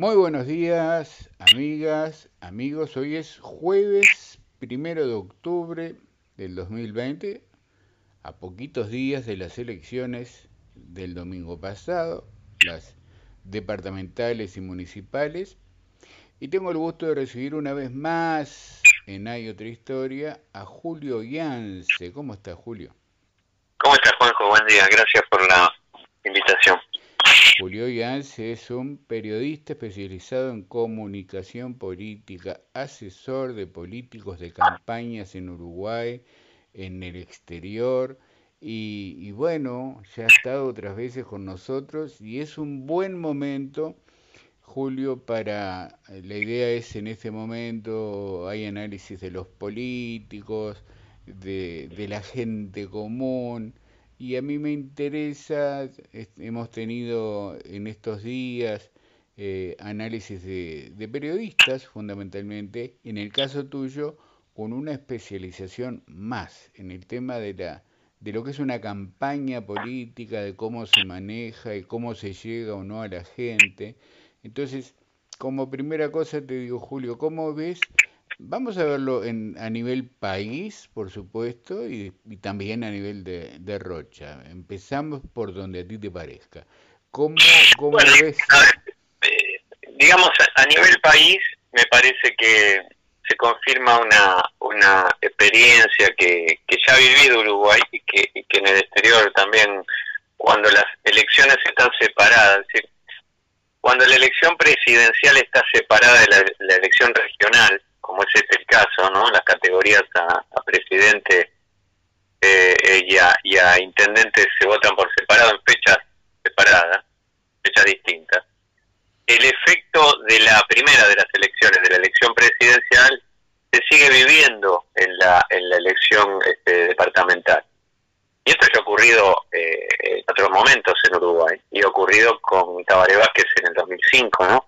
Muy buenos días, amigas, amigos. Hoy es jueves primero de octubre del 2020, a poquitos días de las elecciones del domingo pasado, las departamentales y municipales. Y tengo el gusto de recibir una vez más en Hay otra historia a Julio Yance. ¿Cómo está Julio? ¿Cómo estás, Juanjo? Buen día. Gracias por la. Julio Yance es un periodista especializado en comunicación política, asesor de políticos de campañas en Uruguay, en el exterior, y, bueno, ya ha estado otras veces con nosotros y es un buen momento, Julio, para, la idea es en este momento, hay análisis de los políticos, de la gente común, y a mí me interesa, hemos tenido en estos días eh, análisis de, periodistas fundamentalmente, en el caso tuyo, con una especialización más en el tema de, la, de lo que es una campaña política, de cómo se maneja y cómo se llega o no a la gente. Entonces, como primera cosa te digo, Julio, ¿cómo ves Vamos a verlo en, a nivel país, por supuesto, y, también a nivel de, Rocha. Empezamos por donde a ti te parezca. ¿Cómo, cómo ves? Eh, digamos, a, nivel país, me parece que se confirma una, una experiencia que, que ya ha vivido Uruguay y que, que en el exterior también, cuando las elecciones están separadas, es decir, cuando la elección presidencial está separada de la elección regional, como es este el caso, ¿no? Las categorías a, presidente eh, y, a, y, a, intendente se votan por separado en fechas separadas, fechas distintas. El efecto de la primera de las elecciones, de la elección presidencial, se sigue viviendo en la, en la elección este, departamental. Y esto ya ha ocurrido eh, en otros momentos en Uruguay, y ha ocurrido con Tabaré Vázquez en el 2005, ¿no?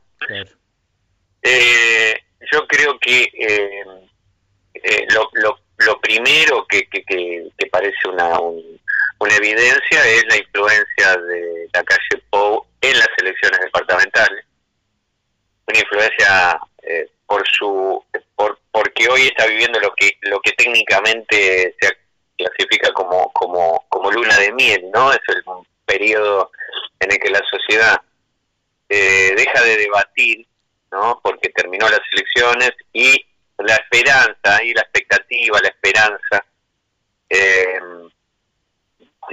Eh, yo creo que eh, eh, lo, lo, primero que, que, parece una, una evidencia es la influencia de la calle Pou en las elecciones departamentales. Una influencia eh, por su por, porque hoy está viviendo lo que lo que técnicamente se clasifica como como como luna de miel, ¿no? Es el, un periodo en el que la sociedad deja de debatir ¿no? porque terminó las elecciones y la esperanza y la expectativa, la esperanza, eh,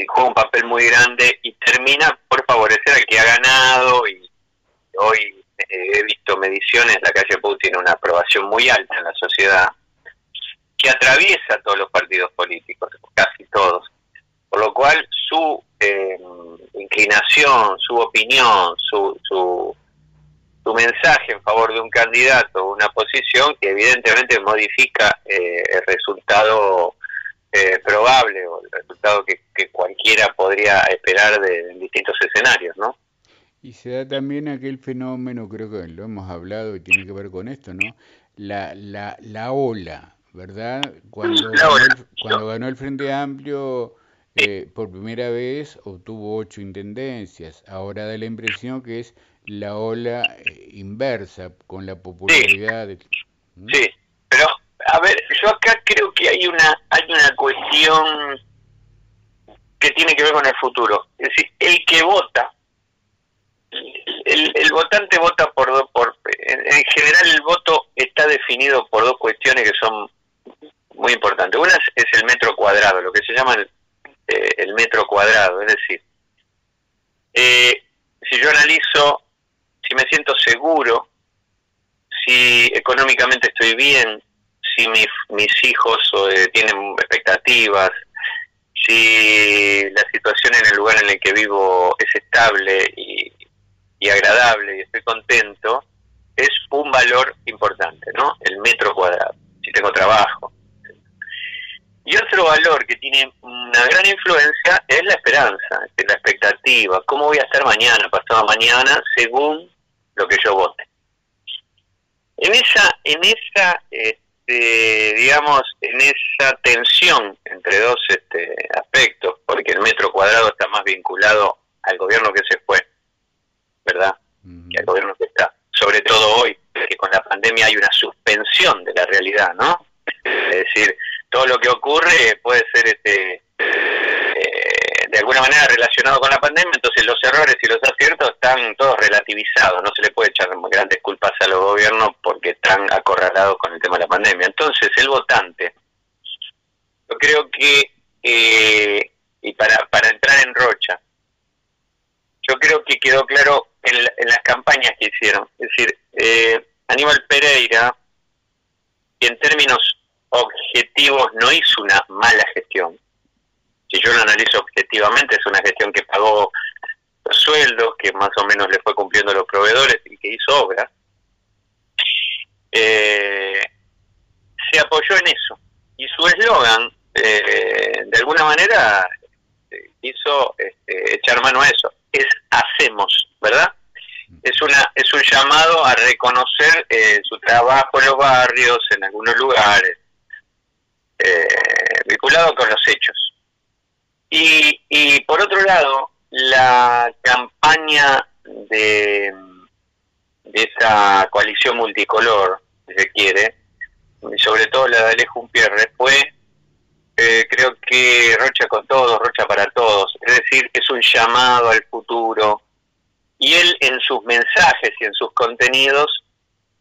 juega un papel muy grande y termina por favorecer al que ha ganado y hoy eh, he visto mediciones, la calle Pou tiene una aprobación muy alta en la sociedad que atraviesa todos los partidos políticos, casi todos, por lo cual su eh, inclinación, su opinión, su, su tu mensaje en favor de un candidato o una posición que evidentemente modifica eh, el resultado eh, probable o el resultado que, cualquiera podría esperar de, distintos escenarios, ¿no? Y se da también aquel fenómeno, creo que lo hemos hablado y tiene que ver con esto, ¿no? La, la, la ola, ¿verdad? Cuando, ganó, el, cuando ganó el Frente Amplio eh, por primera vez obtuvo ocho intendencias. Ahora da la impresión que es la ola eh, inversa con la popularidad. Sí. pero a ver, yo acá creo que hay una hay una cuestión que tiene que ver con el futuro. Es decir, el que vota, el, el votante vota por dos, por en, general el voto está definido por dos cuestiones que son muy importantes. Una es, el metro cuadrado, lo que se llama el, eh, el metro cuadrado, es decir, eh, si yo analizo si me siento seguro, si económicamente estoy bien, si mis, hijos eh, tienen expectativas, si la situación en el lugar en el que vivo es estable y, y agradable y estoy contento, es un valor importante, ¿no? El metro cuadrado, si tengo trabajo. Y otro valor que tiene una gran influencia es la esperanza, la expectativa, cómo voy a estar mañana, pasado mañana, según lo que yo vote. En esa, en esa, este, digamos, en esa tensión entre dos este, aspectos, porque el metro cuadrado está más vinculado al gobierno que se fue, ¿verdad? Que al gobierno que está. Sobre pandemia hay una suspensión de la realidad, ¿no? Es decir, todo lo que ocurre puede ser este de alguna manera relacionado con la pandemia, entonces los errores y los aciertos están todos relativizados, no se le puede echar grandes culpas a los gobiernos porque están acorralados con el tema de la pandemia. Entonces, el votante, yo creo que, eh, y para, para entrar en Rocha, yo creo que quedó claro en, las campañas que hicieron. Es decir, eh, Aníbal Pereira, que en términos objetivos no hizo una mala gestión. Si yo lo analizo objetivamente, es una gestión que pagó los sueldos, que más o menos le fue cumpliendo los proveedores y que hizo obras. Eh, se apoyó en eso. Y su eslogan, eh, de alguna manera, hizo este, echar mano a eso. Es hacemos, ¿verdad? Es, una, es un llamado a reconocer eh, su trabajo en los barrios, en algunos lugares, eh, vinculado con los hechos. Y, y por otro lado, la campaña de, esa coalición multicolor, si se quiere, sobre todo la de Alejo Pierre, fue eh, creo que Rocha con todos, Rocha para todos, es decir, es un llamado al futuro. Y él en sus mensajes y en sus contenidos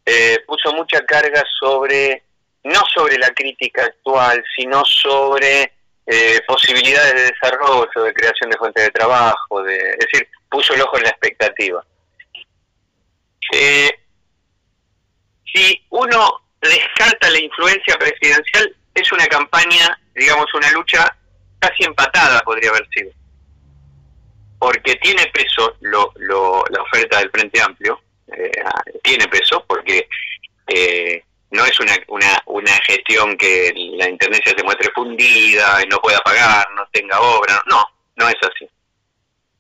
eh, puso mucha carga sobre no sobre la crítica actual, sino sobre eh, posibilidades de desarrollo, de creación de fuentes de trabajo, de, es decir, puso el ojo en la expectativa. Eh, si uno descarta la influencia presidencial, es una campaña, digamos, una lucha casi empatada podría haber sido. Porque tiene peso lo, la oferta del Frente Amplio, eh, tiene peso porque eh, no es una, una, una gestión que la Intendencia se muestre fundida y no pueda pagar, no tenga obra, no, no es así.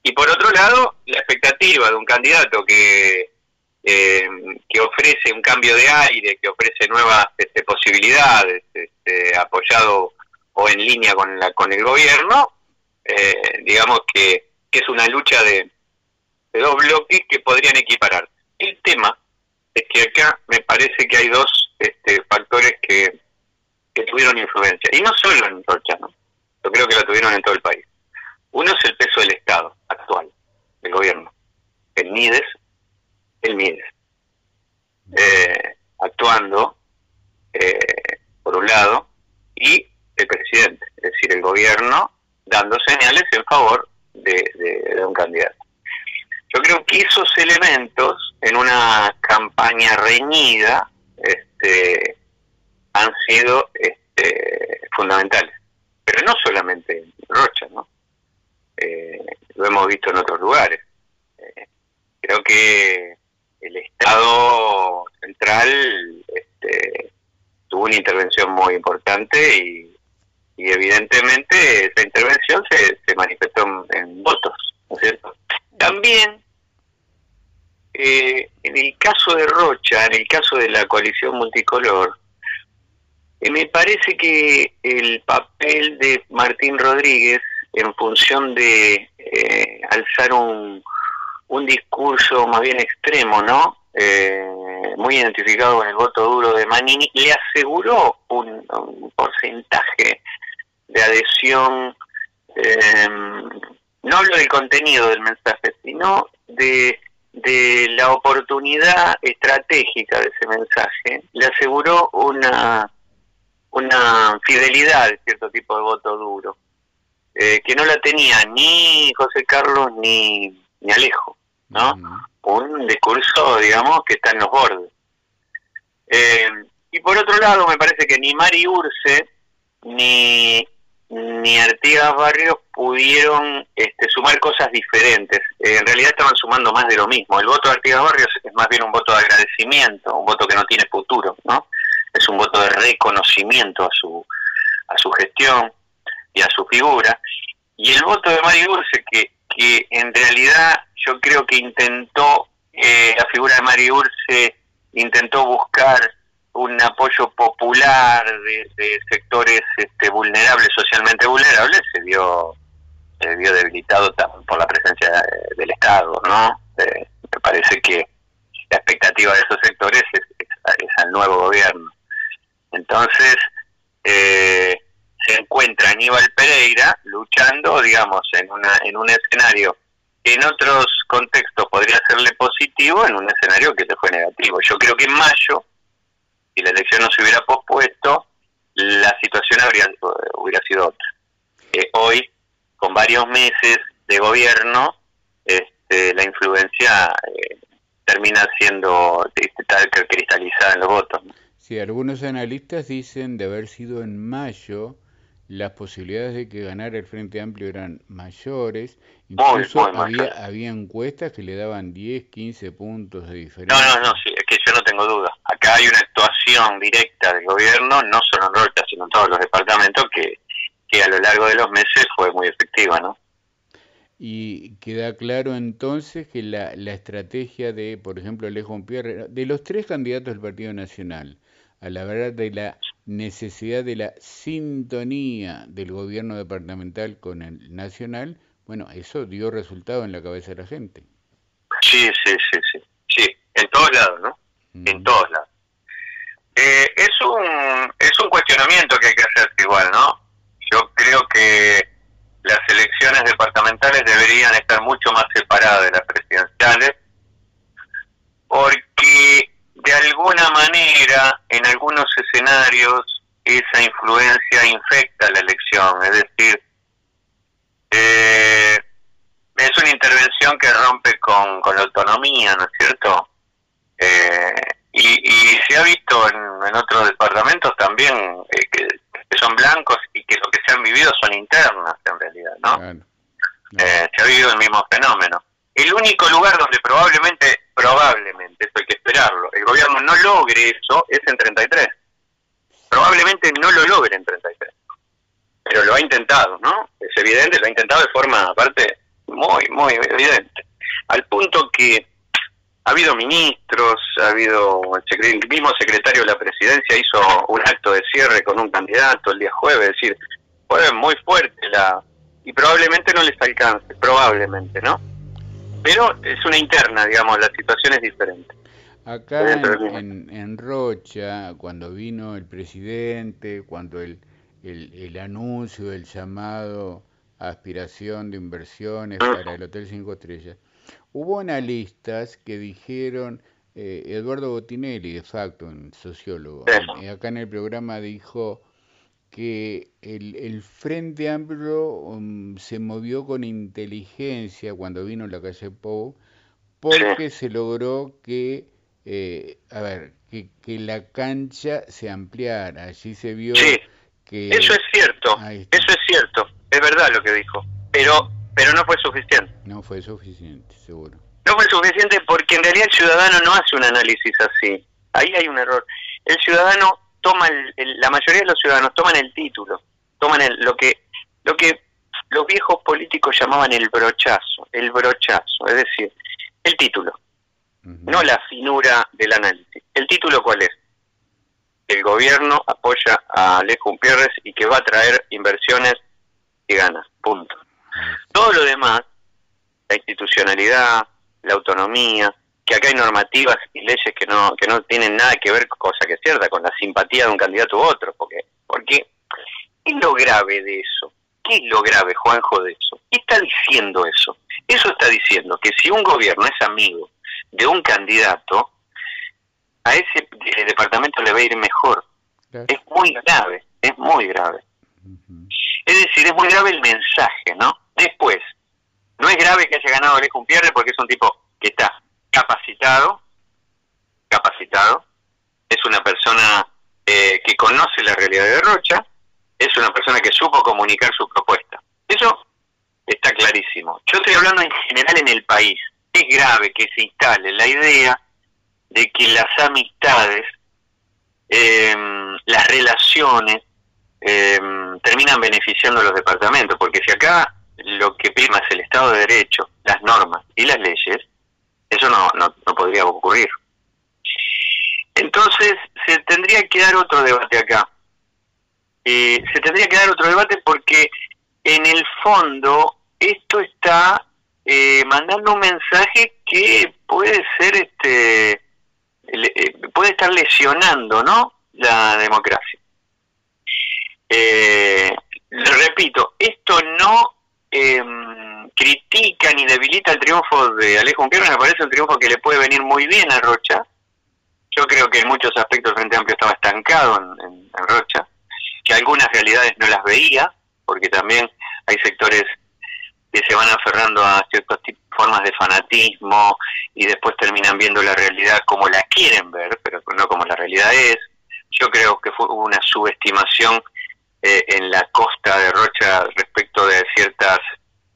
Y por otro lado, la expectativa de un candidato que, eh, que ofrece un cambio de aire, que ofrece nuevas este, posibilidades, este, apoyado o en línea con, la, con el gobierno, eh, digamos que, que es una lucha de, de dos bloques que podrían equiparar. El tema es que acá me parece que hay dos este, factores que, tuvieron influencia. Y no solo en Rocha, ¿no? yo creo que lo tuvieron en todo el país. Uno es el peso del Estado actual, del gobierno. El MIDES, el MIDES. Eh, actuando, eh, por un lado, y el presidente, es decir, el gobierno dando señales en favor de un candidato. Yo creo que esos elementos en una campaña reñida este, han sido este, fundamentales. Pero no solamente en Rocha, ¿no? Eh, lo hemos visto en otros lugares. Eh, creo que el Estado central este, tuvo una intervención muy importante y, evidentemente esa intervención se, manifestó en, votos, ¿no es cierto? También eh, en el caso de Rocha, en el caso de la coalición multicolor, me parece que el papel de Martín Rodríguez en función de eh, alzar un, un discurso más bien extremo, ¿no? muy identificado con el voto duro de Manini, le aseguró un, porcentaje de adhesión, no hablo del contenido del mensaje, sino de de la oportunidad estratégica de ese mensaje, le aseguró una, una fidelidad de cierto tipo de voto duro, eh, que no la tenía ni José Carlos ni, ni Alejo, ¿no? Un discurso, digamos, que está en los bordes. Eh, y por otro lado, me parece que ni Mari Urce ni ni Artigas Barrios pudieron este, sumar cosas diferentes. Eh, en realidad estaban sumando más de lo mismo. El voto de Artigas Barrios es más bien un voto de agradecimiento, un voto que no tiene futuro, ¿no? Es un voto de reconocimiento a su, a su gestión y a su figura. Y el voto de Mari Urce, que, que en realidad yo creo que intentó, eh, la figura de Mari Urce intentó buscar un apoyo popular de, sectores este, vulnerables, socialmente vulnerables, se vio, se vio debilitado por la presencia del Estado, ¿no? Eh, me parece que la expectativa de esos sectores es, es, nuevo gobierno. Entonces, eh, se encuentra Aníbal Pereira luchando, digamos, en, una, en un escenario que en otros contextos podría serle positivo, en un escenario que le fue negativo. Yo creo que en mayo, si la elección no se hubiera pospuesto, la situación habría, hubiera sido otra. Eh, hoy, con varios meses de gobierno, este, la influencia eh, termina siendo este, tal que cristalizada en los votos. Sí, algunos analistas dicen de haber sido en mayo las posibilidades de que ganara el Frente Amplio eran mayores. Incluso había, había encuestas que le daban 10, 15 puntos de diferencia. No, no, no, sí, es que yo no tengo duda. Acá hay una actuación directa del gobierno, no solo en Rocha, sino en todos los departamentos, que, que a lo largo de los meses fue muy efectiva, ¿no? Y queda claro entonces que la, la estrategia de, por ejemplo, Alejo Pierre, de los tres candidatos del Partido Nacional, a la verdad de la necesidad de la sintonía del gobierno departamental con el nacional, bueno, eso dio resultado en la cabeza de la gente. Sí, sí, sí, sí, sí, en todos lados, ¿no? En todos lados. Eh, es un es un cuestionamiento que hay que hacer igual, ¿no? Yo creo que las elecciones departamentales deberían estar mucho más separadas de las presidenciales, porque de alguna manera, en algunos escenarios, esa influencia infecta la elección, es decir, eh, es una intervención que rompe con, la autonomía, ¿no es cierto? Eh, y, se ha visto en, otros departamentos también eh, que, son blancos y que lo que se han vivido son internas en realidad, ¿no? se ha vivido el mismo fenómeno. El único lugar donde probablemente, probablemente, eso hay que esperarlo, el gobierno no logre eso es en 33. Probablemente no lo logre en 33. Pero lo ha intentado, ¿no? Es evidente, lo ha intentado de forma, aparte, muy, muy evidente. Al punto que ha habido ministros, ha habido el, mismo secretario de la presidencia hizo un acto de cierre con un candidato el día jueves, es decir, fue muy fuerte la y probablemente no les alcance, probablemente, ¿no? Pero es una interna, digamos, la situación es diferente. Acá en, en, Rocha, cuando vino el presidente, cuando el, el, anuncio del llamado a aspiración de inversiones mm. para el Hotel Cinco Estrellas, hubo analistas que dijeron, eh, Eduardo Botinelli, de facto, un sociólogo, acá en el programa dijo, que el, el Frente Amplio um, se movió con inteligencia cuando vino la calle Pou, porque se logró que, eh, a ver, que, que, la cancha se ampliara. Allí se vio que... Eso es cierto, eso es cierto, es verdad lo que dijo, pero, pero no fue suficiente. No fue suficiente, seguro. No fue suficiente porque en realidad el ciudadano no hace un análisis así. Ahí hay un error. El ciudadano la mayoría de los ciudadanos toman el título, toman el, lo que lo que los viejos políticos llamaban el brochazo, el brochazo, es decir, el título, no la finura del análisis. ¿El título cuál es? El gobierno apoya a Alejo y que va a traer inversiones y ganas, punto. Todo lo demás, la institucionalidad, la autonomía, que acá hay normativas y leyes que no que no tienen nada que ver, cosa que es cierta, con la simpatía de un candidato u otro, porque porque ¿qué es lo grave de eso? ¿Qué es lo grave, Juanjo, de eso? ¿Qué está diciendo eso? Eso está diciendo que si un gobierno es amigo de un candidato, a ese departamento le va a ir mejor. Es muy grave, es muy grave. Es decir, es muy grave el mensaje, ¿no? Después, no es grave que haya ganado Alejo Pierre porque es un tipo que está capacitado, capacitado, es una persona eh, que conoce la realidad de Rocha, es una persona que supo comunicar su propuesta. Eso está clarísimo. Yo estoy hablando en general en el país. Es grave que se instale la idea de que las amistades, em, las relaciones, em, terminan beneficiando a los departamentos, porque si acá lo que prima es el Estado de Derecho, las normas y las leyes, eso no, no, podría ocurrir. Entonces, se tendría que dar otro debate acá. Eh, se tendría que dar otro debate porque en el fondo esto está eh, mandando un mensaje que puede ser este eh, puede estar lesionando, ¿no? La democracia. Eh, repito, esto no em, critica ni debilita el triunfo de Alejo Unquero, me parece un triunfo que le puede venir muy bien a Rocha. Yo creo que en muchos aspectos el Frente Amplio estaba estancado en, Rocha, que algunas realidades no las veía, porque también hay sectores que se van aferrando a ciertas formas de fanatismo y después terminan viendo la realidad como la quieren ver, pero no como la realidad es. Yo creo que fue una subestimación eh, en la costa de Rocha respecto de ciertas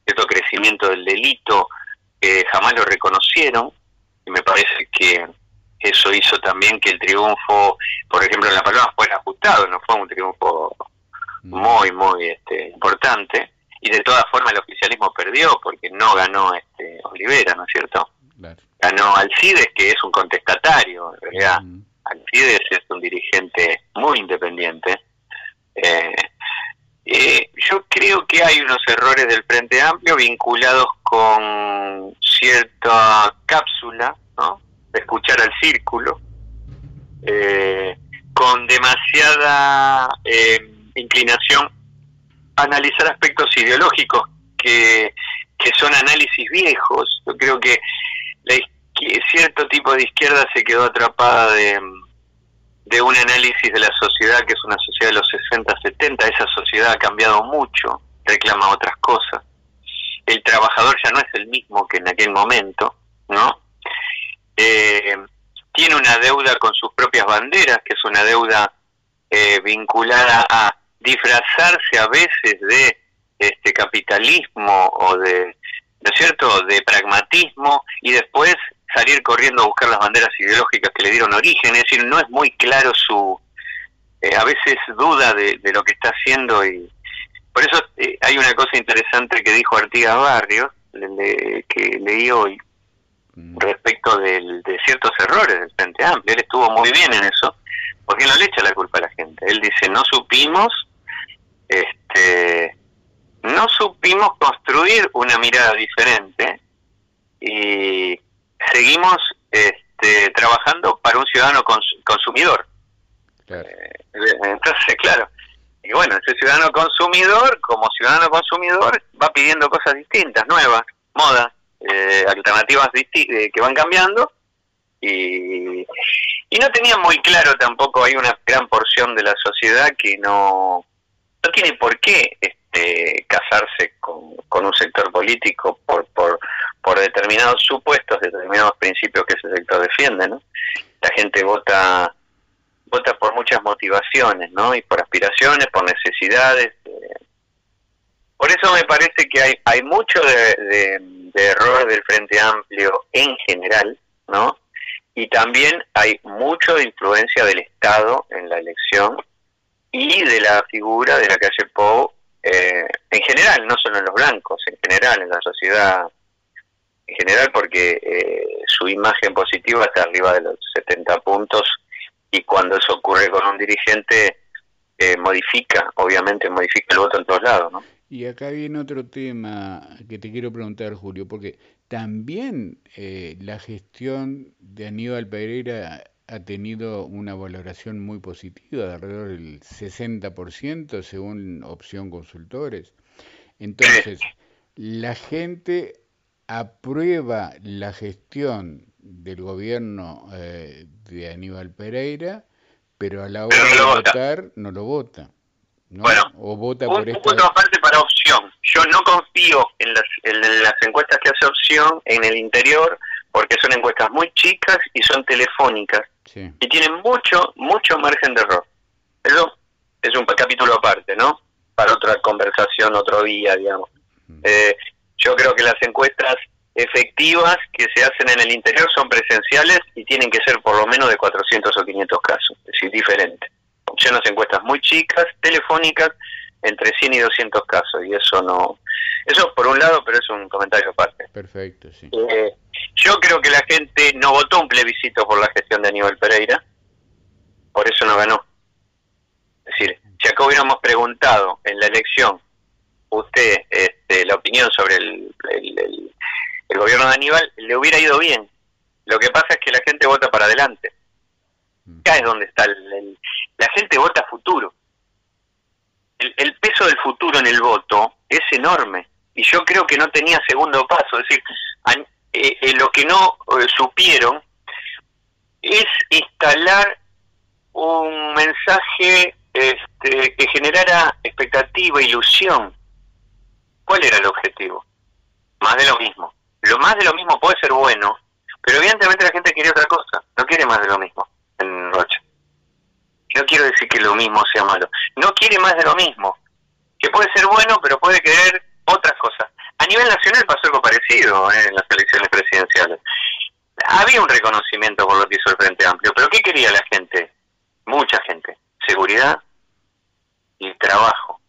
cierto crecimiento del delito, que jamás lo reconocieron, y me parece que eso hizo también que el triunfo, por ejemplo, en La Paloma fuera ajustado, no fue un triunfo mm. muy, muy este, importante, y de todas formas el oficialismo perdió porque no ganó este Olivera, ¿no es cierto? Ganó Alcides, que es un contestatario, en realidad. Mm. Alcides es un dirigente muy independiente, eh, eh, yo creo que hay unos errores del Frente Amplio vinculados con cierta cápsula, ¿no? De escuchar al círculo, eh, con demasiada inclinación a analizar aspectos ideológicos que, que son análisis viejos. Yo creo que cierto tipo de izquierda se quedó atrapada de de un análisis de la sociedad que es una sociedad de los 60, 70, esa sociedad ha cambiado mucho, reclama otras cosas. El trabajador ya no es el mismo que en aquel momento, ¿no? Eh, tiene una deuda con sus propias banderas, que es una deuda eh, vinculada a disfrazarse a veces de este capitalismo o de, ¿no es cierto?, de pragmatismo y después salir corriendo a buscar las banderas ideológicas que le dieron origen, es decir, no es muy claro su, eh, a veces duda de, lo que está haciendo y por eso eh, hay una cosa interesante que dijo Artigas Barrios, que leí hoy, mm. respecto de ciertos errores del Frente Amplio, él estuvo muy bien en eso, porque no le echa la culpa a la gente, él dice, no supimos, este, no supimos construir una mirada diferente y seguimos este, trabajando para un ciudadano consumidor. Eh, entonces, claro, y bueno, ese ciudadano consumidor, como ciudadano consumidor, va pidiendo cosas distintas, nuevas, modas, eh, alternativas eh, que van cambiando. Y, y no tenía muy claro tampoco, hay una gran porción de la sociedad que no, no tiene por qué este, casarse con, con un sector político por, por, por determinados supuestos, determinados principios que ese sector defiende, ¿no? La gente vota vota por muchas motivaciones, ¿no? Y por aspiraciones, por necesidades. Eh. Por eso me parece que hay hay mucho de, de, error del Frente Amplio en general, ¿no? Y también hay mucho de influencia del Estado en la elección y de la figura de la calle Pou eh, en general, no solo en los blancos, en general en la sociedad en general porque eh, su imagen positiva está arriba de los 70 puntos y cuando eso ocurre con un dirigente eh, modifica, obviamente modifica el voto en todos lados, ¿no? Y acá viene otro tema que te quiero preguntar, Julio, porque también eh, la gestión de Aníbal Pereira ha tenido una valoración muy positiva, de alrededor del 60% según Opción Consultores. Entonces, la gente aprueba la gestión del gobierno eh, de Aníbal Pereira, pero a la hora de votar no lo vota. Bueno, o vota por esta... punto aparte para opción. Yo no confío en las, en las encuestas que hace opción en el interior porque son encuestas muy chicas y son telefónicas y tienen mucho, mucho margen de error. Eso es un capítulo aparte, ¿no? Para otra conversación otro día, digamos. Eh, yo creo que las encuestas efectivas que se hacen en el interior son presenciales y tienen que ser por lo menos de 400 o 500 casos, es decir, diferente. Opciones encuestas muy chicas, telefónicas, entre 100 y 200 casos, y eso no... Eso por un lado, pero es un comentario aparte. Perfecto, sí. Eh, yo creo que la gente no votó un plebiscito por la gestión de Aníbal Pereira, por eso no ganó. Es decir, si acá hubiéramos preguntado en la elección usted este, la opinión sobre el, el, gobierno de Aníbal, le hubiera ido bien. Lo que pasa es que la gente vota para adelante. Acá es donde está el, la gente vota futuro. El, peso del futuro en el voto es enorme y yo creo que no tenía segundo paso. Es decir, eh, eh, lo que no eh, supieron es instalar un mensaje este, que generara expectativa, ilusión. ¿Cuál era el objetivo? Más de lo mismo. Lo más de lo mismo puede ser bueno, pero evidentemente la gente quiere otra cosa, no quiere más de lo mismo en Rocha. No quiero decir que lo mismo sea malo, no quiere más de lo mismo, que puede ser bueno, pero puede querer otras cosas. A nivel nacional pasó algo parecido ¿eh? en las elecciones presidenciales. Había un reconocimiento por lo que hizo el Frente Amplio, pero ¿qué quería la gente? Mucha gente. Seguridad y trabajo,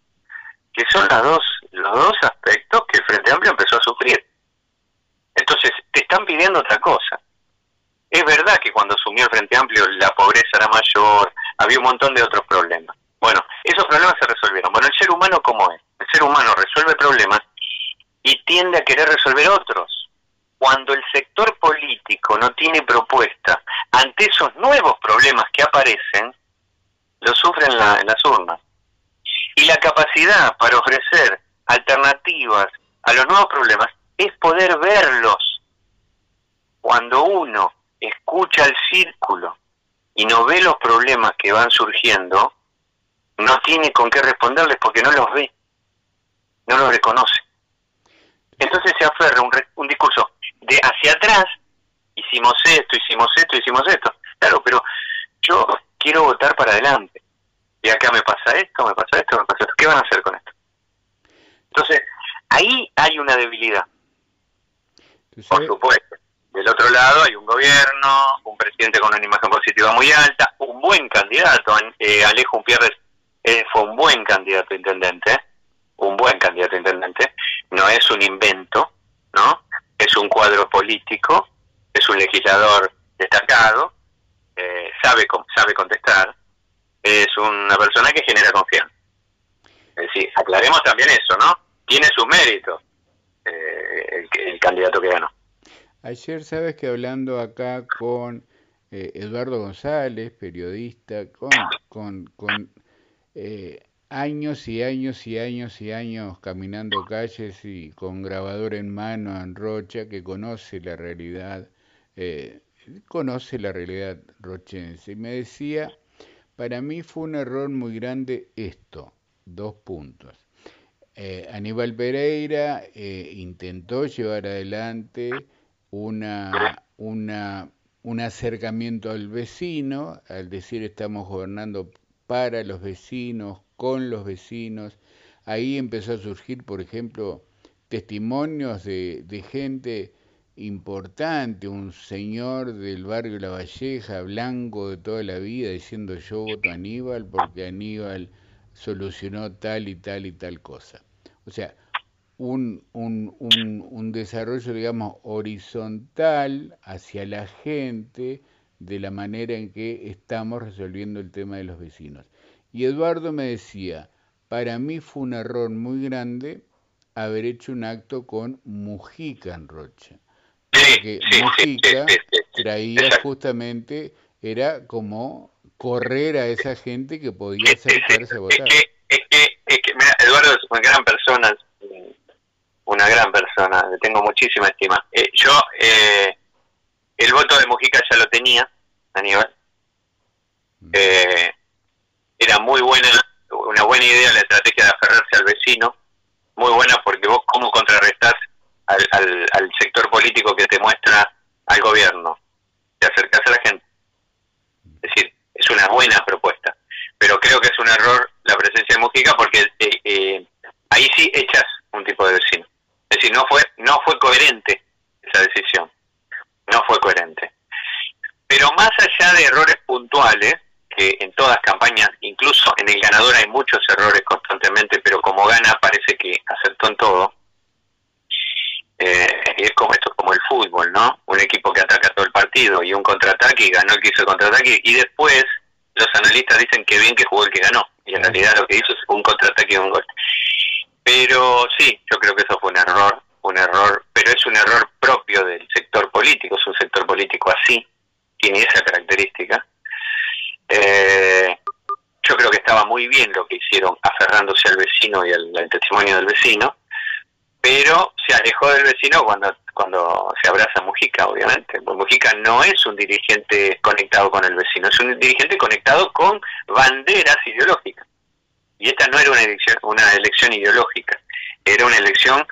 que son las dos, los dos aspectos que el Frente Amplio empezó a sufrir. Entonces, te están pidiendo otra cosa. Es verdad que cuando asumió el Frente Amplio la pobreza era mayor, había un montón de otros problemas. Bueno, esos problemas se resolvieron. Bueno, el ser humano, ¿cómo es? El ser humano resuelve problemas y tiende a querer resolver otros. Cuando el sector político no tiene propuesta ante esos nuevos problemas que aparecen, lo sufren en las urnas. Y la capacidad para ofrecer alternativas a los nuevos problemas es poder verlos. Cuando uno escucha el círculo y no ve los problemas que van surgiendo, no tiene con qué responderles porque no los ve, no los reconoce. Entonces se aferra un, un discurso de hacia atrás, hicimos esto, hicimos esto, hicimos esto. Claro, pero yo quiero votar para adelante. Y acá me pasa esto, me pasa esto, me pasa esto. ¿Qué van a hacer con esto? Entonces, ahí hay una debilidad. Por supuesto. Del otro lado hay un gobierno, un presidente con una imagen positiva muy alta, un buen candidato. Eh, Alejo Pierres eh, fue un buen candidato a intendente, un buen candidato a intendente. No es un invento, ¿no? Es un cuadro político, es un legislador destacado, eh, sabe, sabe contestar, es una persona que genera confianza. Es decir, aclaremos también eso, ¿no? Tiene su mérito eh, el candidato que ganó. Ayer, sabes que hablando acá con eh, Eduardo González, periodista, con, con, con eh, años y años y años y años caminando calles y con grabador en mano en Rocha, que conoce la realidad, eh, conoce la realidad rochense. Y me decía, para mí fue un error muy grande esto, dos puntos. Aníbal Pereira intentó llevar adelante una, una, un acercamiento al vecino, al decir estamos gobernando para los vecinos, con los vecinos. Ahí empezó a surgir, por ejemplo, testimonios de, de gente importante, un señor del barrio La Valleja, blanco de toda la vida, diciendo yo voto a Aníbal porque Aníbal solucionó tal y tal y tal cosa. O sea, un, un, un, un, desarrollo, digamos, horizontal hacia la gente de la manera en que estamos resolviendo el tema de los vecinos. Y Eduardo me decía, para mí fue un error muy grande haber hecho un acto con Mujica en Rocha. Porque Mujica traía justamente, era como correr a esa gente que podía acercarse a votar. Es que, es que, mira, Eduardo es una gran persona, una gran persona, le tengo muchísima estima. Eh, yo, eh, el voto de Mujica ya lo tenía, Aníbal. Mm. Eh, era muy buena, una buena idea la estrategia de aferrarse al vecino, muy buena porque vos cómo contrarrestás al, al, al sector político que te muestra al gobierno, te acercás a la gente. Es decir, es una buena propuesta, pero creo que es un error la presencia de Mujica porque ahí sí echas un tipo de vecino. Es decir, no fue, no fue coherente esa decisión. No fue coherente. Pero más allá de errores puntuales, que en todas campañas, incluso en el ganador hay muchos errores constantemente, pero como gana parece que acertó en todo. Eh, es como esto como el fútbol, ¿no? Un equipo que ataca todo el partido y un contraataque y ganó el que hizo el contraataque y después los analistas dicen que bien que jugó el que ganó y en realidad lo que hizo es un contraataque y un gol. Pero sí, yo creo que eso fue un error, un error, pero es un error propio del sector político, es un sector político así, tiene esa característica. estaba muy bien lo que hicieron aferrándose al vecino y al, testimonio del vecino, pero se alejó del vecino cuando cuando se abraza Mujica, obviamente. Pues Mujica no es un dirigente conectado con el vecino, es un dirigente conectado con banderas ideológicas. Y esta no era una elección, una elección ideológica, era una elección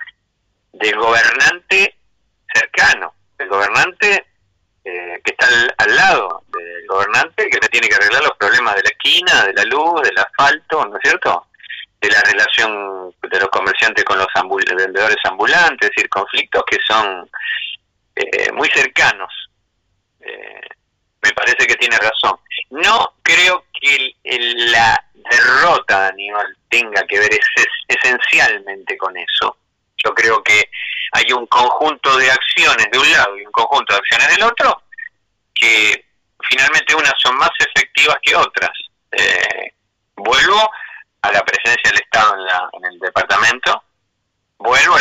del gobernante cercano, del gobernante eh, que está al, lado del gobernante, que le tiene que arreglar los problemas de la esquina, de la luz, del asfalto, ¿no es cierto? De la relación de los comerciantes con los vendedores ambulantes, es decir, conflictos que son eh, muy cercanos. Eh, me parece que tiene razón. No creo que la derrota de Aníbal tenga que ver esencialmente con eso. Yo creo que hay un conjunto de acciones de un lado y un conjunto de acciones del otro que finalmente unas son más efectivas que otras. Eh, vuelvo a la presencia del Estado en, la, en el departamento, vuelvo a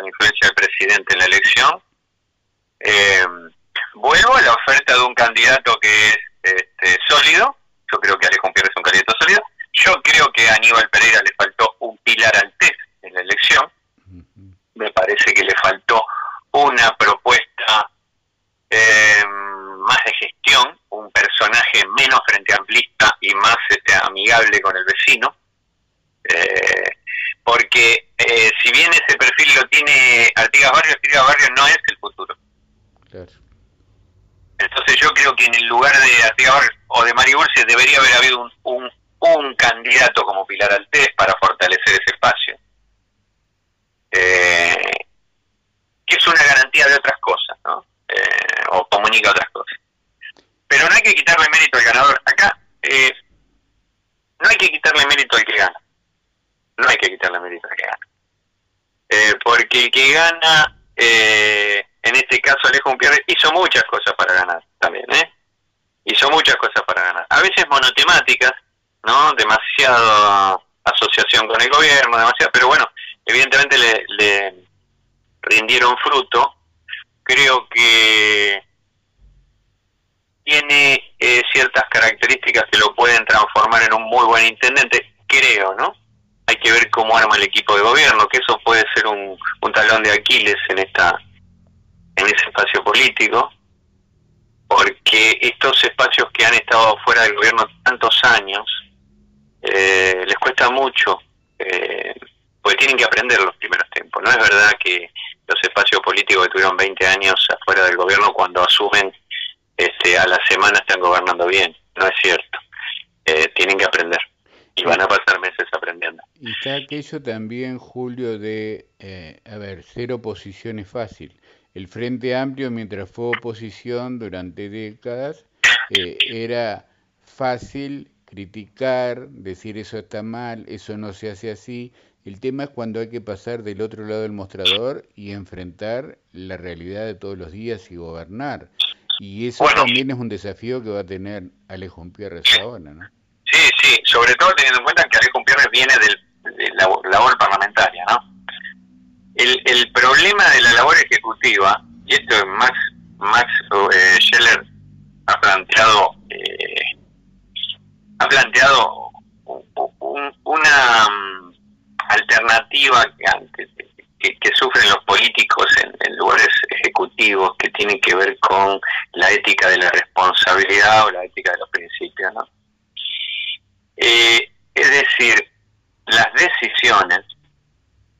la influencia del presidente en la elección, eh, vuelvo a la oferta de un candidato que es este, sólido, yo creo que Alejo Pierre es un candidato sólido, yo creo que a Aníbal Pereira le faltó un pilar al test en la elección, me parece que le faltó una propuesta eh, más de gestión, un personaje menos frente amplista y más este, amigable con el vecino, eh, porque eh, si bien ese perfil lo tiene Artigas Barrio, Artigas Barrio no es el futuro. Entonces yo creo que en el lugar de Artigas Barrio o de Mario Ursi debería haber habido un, un, un candidato como Pilar Altés para fortalecer ese espacio. Eh, que es una garantía de otras cosas, ¿no? Eh, o comunica otras cosas. Pero no hay que quitarle mérito al ganador. Acá eh, no hay que quitarle mérito al que gana. No hay que quitarle mérito al que gana. porque el que gana, en este caso Alejo Umpierre, hizo muchas cosas para ganar también, ¿eh? Hizo muchas cosas para ganar. A veces monotemáticas, ¿no? Demasiado asociación con el gobierno, demasiado, pero bueno, evidentemente le, rindieron fruto. Creo que tiene eh, ciertas características que lo pueden transformar en un muy buen intendente, creo, ¿no? Hay que ver cómo arma el equipo de gobierno, que eso puede ser un, talón de Aquiles en esta en ese espacio político, porque estos espacios que han estado fuera del gobierno tantos años, eh, les cuesta mucho eh, porque tienen que aprender los primeros tiempos. No es verdad que los espacios políticos que tuvieron 20 años afuera del gobierno cuando asumen este, a la semana están gobernando bien. No es cierto. Eh, tienen que aprender y van a pasar meses aprendiendo. Y está aquello también, Julio, de, eh, a ver, ser oposición es fácil. El Frente Amplio, mientras fue oposición durante décadas, eh, era fácil criticar, decir eso está mal, eso no se hace así, el tema es cuando hay que pasar del otro lado del mostrador y enfrentar la realidad de todos los días y gobernar. Y eso también es un desafío que va a tener Alejo Pierres ahora, ¿no? Sí, sobre todo teniendo en cuenta que Alejo Pierres viene del, de la labor parlamentaria, ¿no? El, problema de la labor ejecutiva, y esto Max, Max eh, Scheller ha planteado, eh, ha planteado una alternativa que, que, sufren los políticos en, lugares ejecutivos que tiene que ver con la ética de la responsabilidad o la ética de los principios. ¿no? Eh, es decir, las decisiones,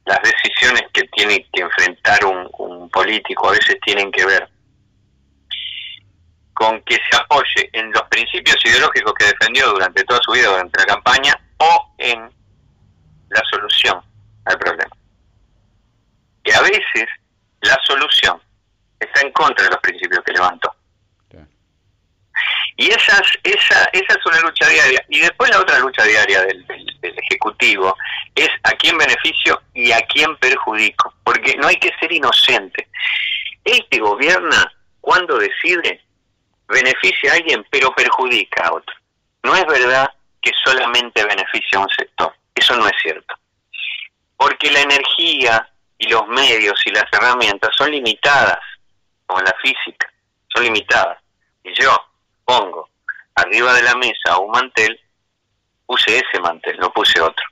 las decisiones que tiene que enfrentar un, un político a veces tienen que ver con que se apoye en los principios ideológicos que defendió durante toda su vida, durante la campaña, o en la solución al problema. Y a veces la solución está en contra de los principios que levantó. Y esas, esa, esa es una lucha diaria. Y después la otra lucha diaria del, Ejecutivo es a quién beneficio y a quién perjudico. Porque no hay que ser inocente. El que gobierna, cuando decide, beneficia a alguien, pero perjudica a otro. No es verdad que solamente beneficia a un sector. Eso no es cierto. Porque la energía y los medios y las herramientas son limitadas, como la física, son limitadas. Y yo pongo arriba de la mesa un mantel puse ese mantel, no puse otro.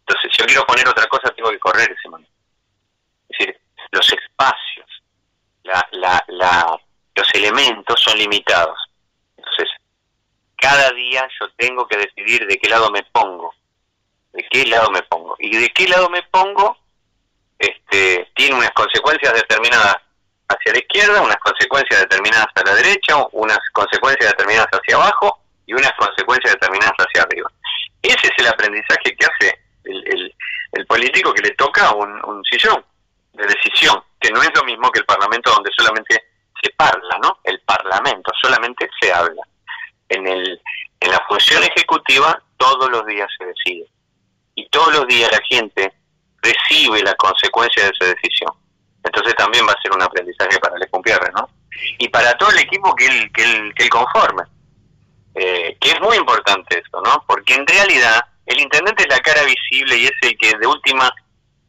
Entonces, si yo quiero poner otra cosa, tengo que correr ese mantel. Es decir, los espacios, la, la, la, los elementos son limitados. Entonces, cada día yo tengo que decidir de qué lado me pongo, de qué lado me pongo. Y de qué lado me pongo este, tiene unas consecuencias determinadas hacia la izquierda, unas consecuencias determinadas a la derecha, unas consecuencias determinadas hacia abajo y unas consecuencias determinadas hacia arriba. Ese es el aprendizaje que hace el, político que le toca un, un sillón de decisión, que no es lo mismo que el Parlamento donde solamente se parla, ¿no? El Parlamento solamente se habla. En, el, en la función ejecutiva todos los días se decide. Y todos los días la gente recibe la consecuencia de esa decisión. Entonces también va a ser un aprendizaje para el Gutiérrez, ¿no? Y para todo el equipo que él, que él, que él conforme. Eh, que es muy importante eso, ¿no? Porque en realidad el intendente es la cara visible y es el que de última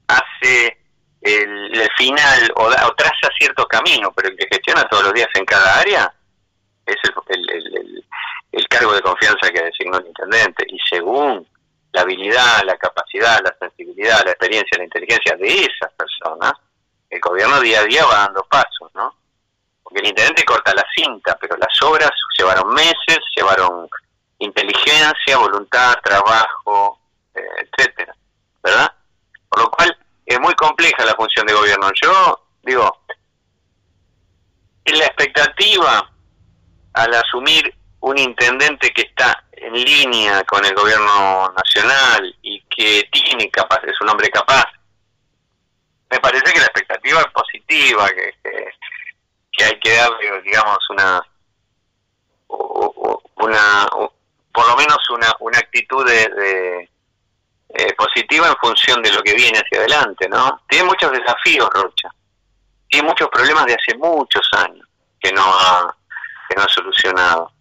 hace el, final o, traza cierto camino, pero el que gestiona todos los días en cada área es el, el, el cargo de confianza que designó el intendente. Y según la habilidad, la capacidad, la sensibilidad, la experiencia, la inteligencia de esas personas, el gobierno día a día va dando pasos, ¿no? Porque el intendente corta la cinta, pero las obras llevaron meses, llevaron inteligencia, voluntad, trabajo, eh, etcétera, ¿verdad? Por lo cual es muy compleja la función de gobierno. Yo digo, la expectativa al asumir un intendente que está en línea con el gobierno nacional y que tiene capaz, es un hombre capaz, me parece que la expectativa es positiva, que, que, hay que darle, digamos, una, una, por lo menos una, una actitud de, eh, positiva en función de lo que viene hacia adelante, ¿no? Tiene muchos desafíos, Rocha. Tiene muchos problemas de hace muchos años que no ha, que no ha solucionado.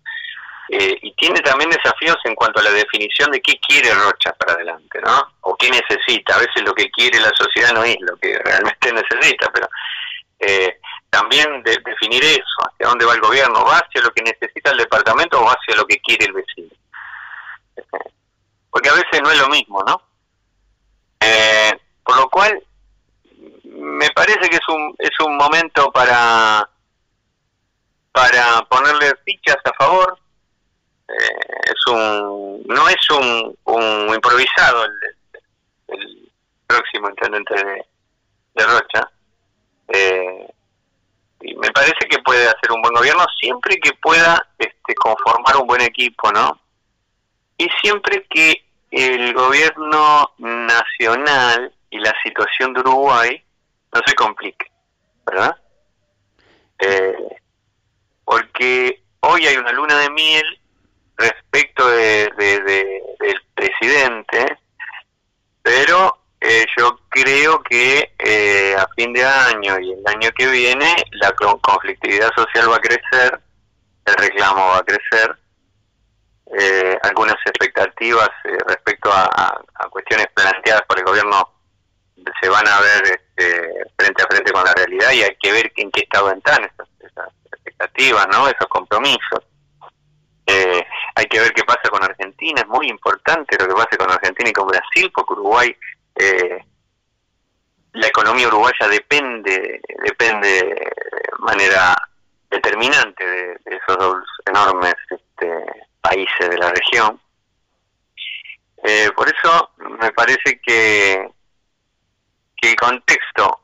Eh, y tiene también desafíos en cuanto a la definición de qué quiere Rocha para adelante, ¿no? O qué necesita. A veces lo que quiere la sociedad no es lo que realmente necesita, pero eh, también de, definir eso, hacia dónde va el gobierno, va hacia lo que necesita el departamento o hacia lo que quiere el vecino. Porque a veces no es lo mismo, ¿no? Eh, por lo cual, me parece que es un, es un momento para para ponerle fichas a favor, eh, es un no es un, un improvisado el, próximo intendente de, Rocha eh, y me parece que puede hacer un buen gobierno siempre que pueda este, conformar un buen equipo no y siempre que el gobierno nacional y la situación de Uruguay no se complique verdad eh, porque hoy hay una luna de miel respecto de, del presidente, pero eh, yo creo que eh, a fin de año y el año que viene la conflictividad social va a crecer, el reclamo va a crecer, eh, algunas expectativas respecto a, cuestiones planteadas por el gobierno se van a ver este, frente a frente con la realidad y hay que ver en qué estado están esas, esas expectativas, ¿no? esos compromisos. Eh, hay que ver qué pasa con Argentina, es muy importante lo que pasa con Argentina y con Brasil, porque Uruguay, eh, la economía uruguaya depende, depende de manera determinante de, esos dos enormes este, países de la región. Eh, por eso me parece que, que el contexto,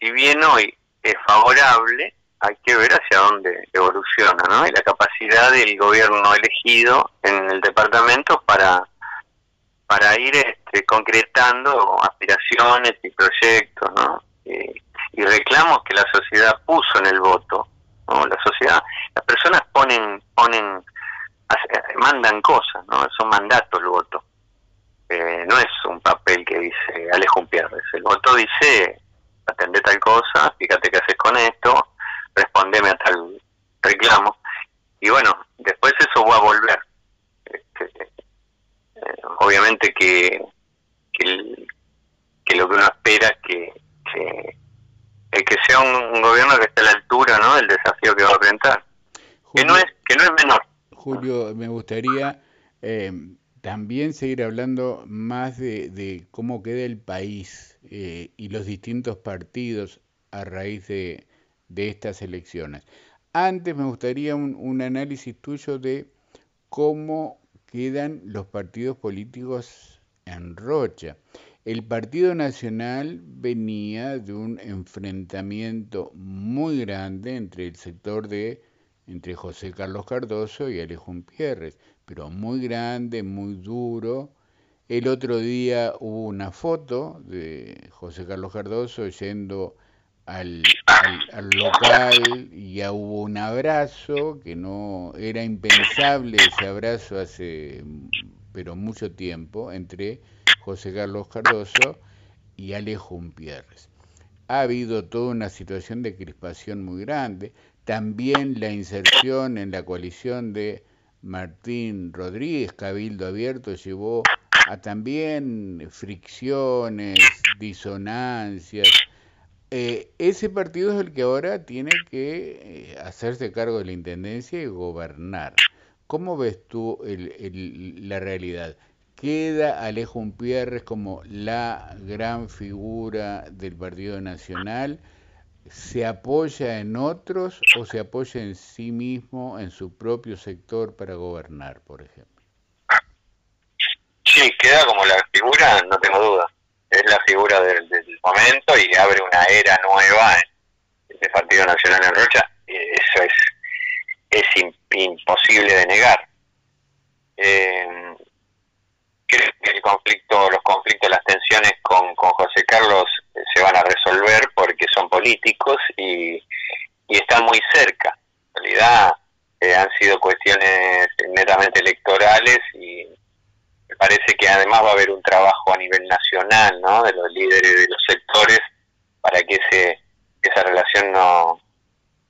si bien hoy es favorable, hay que ver hacia dónde evoluciona, ¿no? Y la capacidad del gobierno elegido en el departamento para para ir este, concretando aspiraciones y proyectos, ¿no? Y, reclamos que la sociedad puso en el voto, ¿no? La sociedad, las personas ponen ponen mandan cosas, ¿no? Son mandatos el voto. Eh, no es un papel que dice Alejo Pierres. El voto dice atende tal cosa, fíjate qué haces con esto, respondeme a tal reclamo. Y bueno, después eso va a volver. Este, eh, obviamente que, que, lo que uno espera es que, que, que sea un, gobierno que esté a la altura ¿no? del desafío que va a enfrentar. que no es, que no es menor. Julio, me gustaría... Eh, también seguir hablando más de, cómo queda el país eh, y los distintos partidos a raíz de, estas elecciones. Antes me gustaría un, análisis tuyo de cómo quedan los partidos políticos en Rocha. El Partido Nacional venía de un enfrentamiento muy grande entre el sector de entre José Carlos Cardoso y Alejón Pierres, pero muy grande, muy duro. El otro día hubo una foto de José Carlos Cardoso yendo al, al, local y ya hubo un abrazo que no era impensable ese abrazo hace pero mucho tiempo entre José Carlos Cardoso y Alejo Pierres. Ha habido toda una situación de crispación muy grande, también la inserción en la coalición de Martín Rodríguez, Cabildo Abierto, llevó a también fricciones, disonancias, eh, ese partido es el que ahora tiene que eh, hacerse cargo de la intendencia y gobernar. ¿Cómo ves tú la realidad? ¿Queda Alejo Umpierres como la gran figura del Partido Nacional? ¿Se apoya en otros o se apoya en sí mismo, en su propio sector para gobernar, por ejemplo? Sí, queda como la figura, no tengo duda es la figura del, momento y abre una era nueva en el Partido Nacional en Rocha. Eso es, es imposible de negar. Eh, creo que el conflicto, los conflictos, las tensiones con, con José Carlos eh, se van a resolver porque son políticos y, y están muy cerca. En realidad eh, han sido cuestiones netamente electorales y parece que además va a haber un trabajo a nivel nacional, ¿no? De los líderes de los sectores para que ese, esa relación no,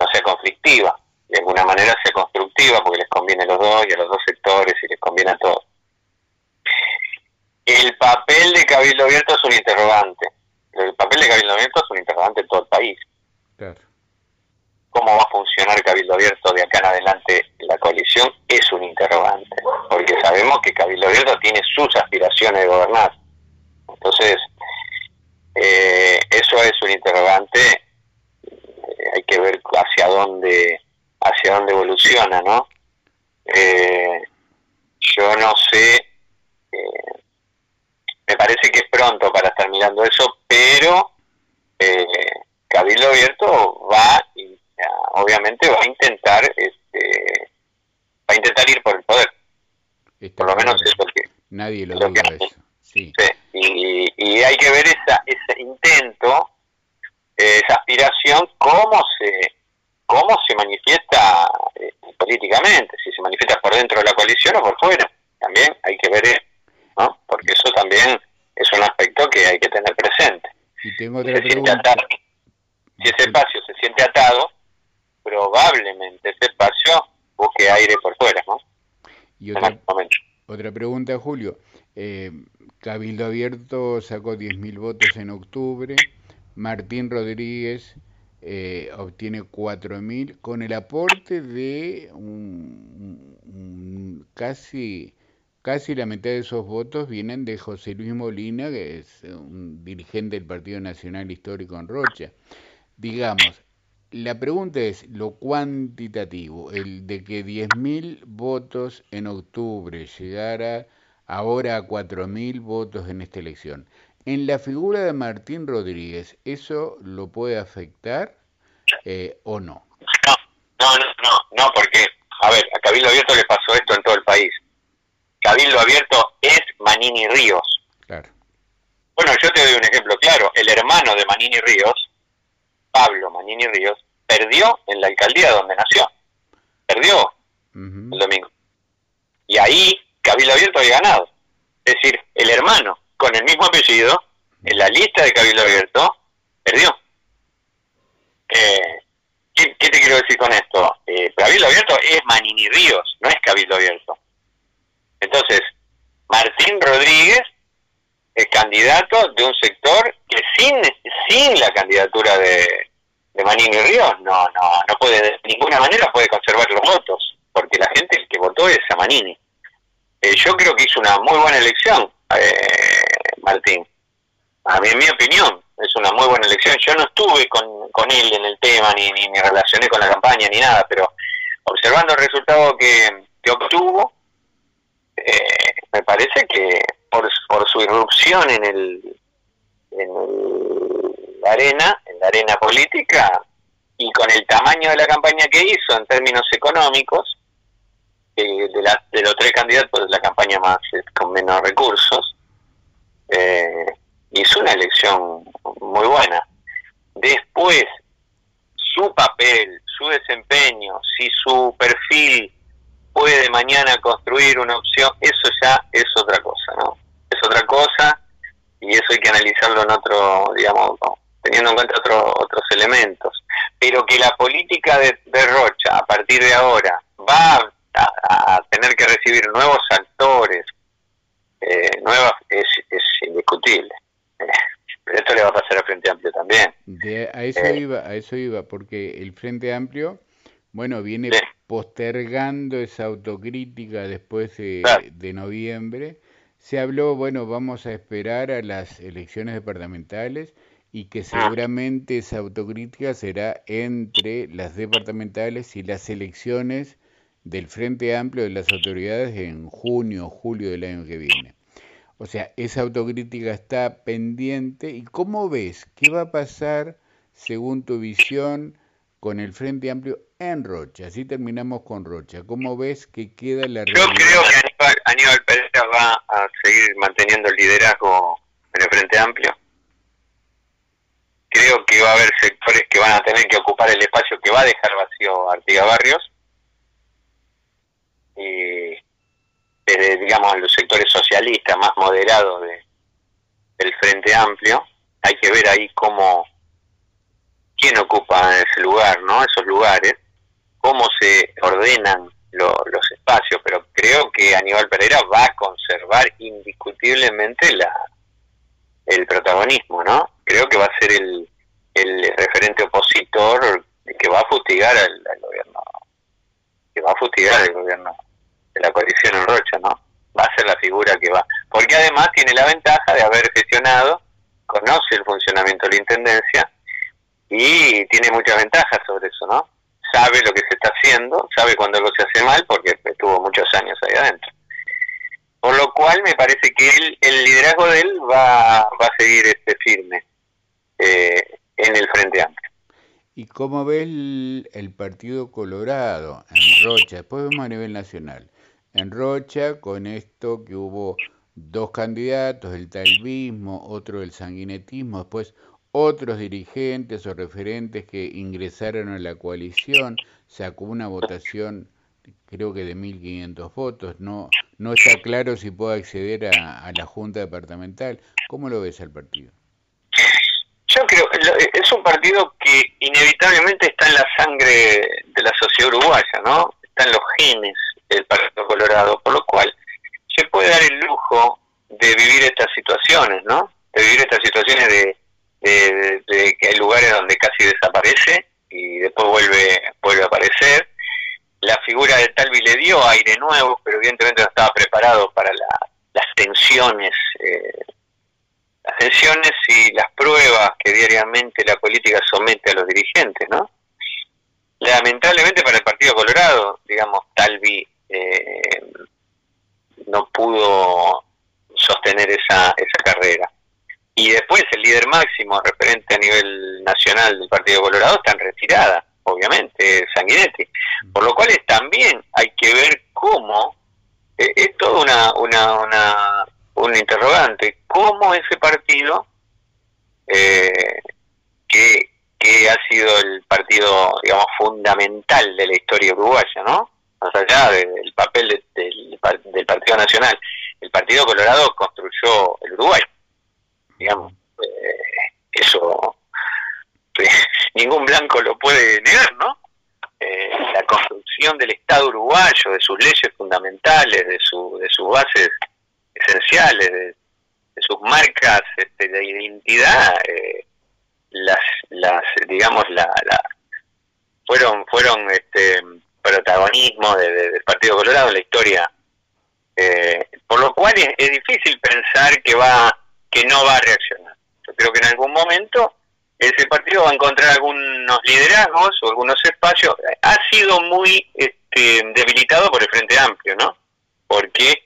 no sea conflictiva, de alguna manera sea constructiva, porque les conviene a los dos y a los dos sectores y les conviene a todos. El papel de Cabildo Abierto es un interrogante. El papel de Cabildo Abierto es un interrogante en todo el país. Cómo va a funcionar Cabildo Abierto de acá en adelante la coalición es un interrogante, porque sabemos que Cabildo Abierto tiene sus aspiraciones de gobernar. Entonces, eh, eso es un interrogante, eh, hay que ver hacia dónde hacia dónde evoluciona, ¿no? Eh, yo no sé, me parece que es pronto para estar mirando eso, pero Cabildo Abierto va obviamente va a intentar este, va a intentar ir por el poder. Por lo menos es lo que nadie lo, duda eso sí. Y, y, hay que ver esa, ese intento esa aspiración cómo se cómo se manifiesta eh, políticamente si se manifiesta por dentro de la coalición o por fuera. También hay que ver eso ¿no? porque eso también es un aspecto que hay que tener presente. Y tengo otra pregunta. si ese espacio se siente atado probablemente ese espacio busque aire por fuera, ¿no? Y otra, otra pregunta, Julio. Eh, Cabildo Abierto sacó 10.000 votos en octubre. Martín Rodríguez eh, obtiene 4.000 con el aporte de un, casi casi la mitad de esos votos vienen de José Luis Molina, que es un dirigente del Partido Nacional Histórico en Rocha. Digamos, la pregunta es lo cuantitativo, el de que 10.000 votos en octubre llegara ahora a 4.000 votos en esta elección. En la figura de Martín Rodríguez, ¿eso lo puede afectar eh, o no? no? No, no, no, porque, a ver, a Cabildo Abierto le pasó esto en todo el país. Cabildo Abierto es Manini Ríos. Claro. Bueno, yo te doy un ejemplo claro. El hermano de Manini Ríos Pablo Manini Ríos, perdió en la alcaldía donde nació. Perdió el domingo. Y ahí Cabildo Abierto había ganado. Es decir, el hermano con el mismo apellido, en la lista de Cabildo Abierto, perdió. Eh, ¿qué, te quiero decir con esto? Eh, Cabildo Abierto es Manini Ríos, no es Cabildo Abierto. Entonces, Martín Rodríguez es candidato de un sector que sin, sin la candidatura de, de Manini Ríos no, no, no puede de ninguna manera puede conservar los votos, porque la gente que votó es a Manini. Eh, yo creo que hizo una muy buena elección, eh, Martín. A mí, en mi opinión, es una muy buena elección. Yo no estuve con, con él en el tema, ni, ni me relacioné con la campaña, ni nada, pero observando el resultado que, que obtuvo, eh, me parece que por, por su irrupción en el, la arena, en la arena política, y con el tamaño de la campaña que hizo en términos económicos, de, la, de los tres candidatos la campaña más con menos recursos, eh, hizo una elección muy buena. Después, su papel, su desempeño, si su perfil puede mañana construir una opción, eso ya es otra cosa, ¿no? Es otra cosa y eso hay que analizarlo en otro, digamos, teniendo en cuenta otros elementos. Pero que la política de, Rocha a partir de ahora va a, tener que recibir nuevos actores, eh, nuevas, es, es indiscutible. Pero esto le va a pasar al Frente Amplio también. a eso eh. iba, a eso iba, porque el Frente Amplio, bueno, viene postergando esa autocrítica después de, de noviembre. Se habló, bueno, vamos a esperar a las elecciones departamentales y que ah. seguramente esa autocrítica será entre las departamentales y las elecciones del Frente Amplio de las autoridades en junio o julio del año que viene. O sea, esa autocrítica está pendiente. ¿Y cómo ves? ¿Qué va a pasar, según tu visión, con el Frente Amplio en Rocha? Así terminamos con Rocha. ¿Cómo ves que queda la Yo creo que Aníbal, Aníbal va a seguir manteniendo el liderazgo en el Frente Amplio creo que va a haber sectores que van a tener que ocupar el espacio que va a dejar vacío Artiga Barrios. Y desde, digamos, los sectores socialistas más moderados de, del Frente Amplio, hay que ver ahí cómo, quién ocupa ese lugar, ¿no? Esos lugares, cómo se ordenan los espacios, pero creo que Aníbal Pereira va a conservar indiscutiblemente la el protagonismo, ¿no? Creo que va a ser el, el referente opositor que va a fustigar al, gobierno, que va a fustigar el gobierno de la coalición en Rocha, ¿no? Va a ser la figura que va. Porque además tiene la ventaja de haber gestionado, conoce el funcionamiento de la intendencia y tiene muchas ventajas sobre eso, ¿no? Sabe lo que se está haciendo, sabe cuando algo se hace mal porque estuvo muchos años ahí adentro. Por lo cual me parece que él, el liderazgo de él va, va a seguir este firme eh, en el Frente Amplio. ¿Y cómo ve el, Partido Colorado en Rocha? Después vemos a nivel nacional. En Rocha, con esto que hubo dos candidatos, el talvismo, otro del sanguinetismo, después otros dirigentes o referentes que ingresaron a la coalición, sacó una votación creo que de 1.500 votos, no, no está claro si puede acceder a, la Junta Departamental. ¿Cómo lo ves al partido? Yo creo, es un partido que inevitablemente está en la sangre de la sociedad uruguaya, ¿no? Está en los genes del Partido Colorado, por lo cual se puede dar el lujo de vivir estas situaciones, ¿no? De vivir estas situaciones de, de que hay lugares donde casi desaparece y después vuelve, vuelve a aparecer la figura de Talvi le dio aire nuevo, pero evidentemente no estaba preparado para las tensiones, eh, las tensiones y las pruebas que diariamente la política somete a los dirigentes, ¿no? Lamentablemente para el Partido Colorado, digamos, Talvi eh, no pudo sostener esa, esa carrera. Y después el líder máximo, referente a nivel nacional del Partido Colorado, está en retirada obviamente, Sanguinetti. Por lo cual también hay que ver cómo, eh, es todo una, una, una, un interrogante, cómo ese partido, eh, que, que ha sido el partido, digamos, fundamental de la historia uruguaya, ¿no? Más allá del papel del, del Partido Nacional, el Partido Colorado construyó el Uruguay, digamos, eh, eso ningún blanco lo puede negar, ¿no? Eh, la construcción del Estado uruguayo, de sus leyes fundamentales, de, su, de sus bases esenciales, de, sus marcas este, de identidad, eh, las, las, digamos, la, la fueron, fueron este, protagonismo del Partido Colorado en la historia eh, Nacional es, es difícil pensar que va que no va a reaccionar. Yo creo que en algún momento ese partido va a encontrar algunos liderazgos o algunos espacios. Ha sido muy este, debilitado por el Frente Amplio, ¿no? Porque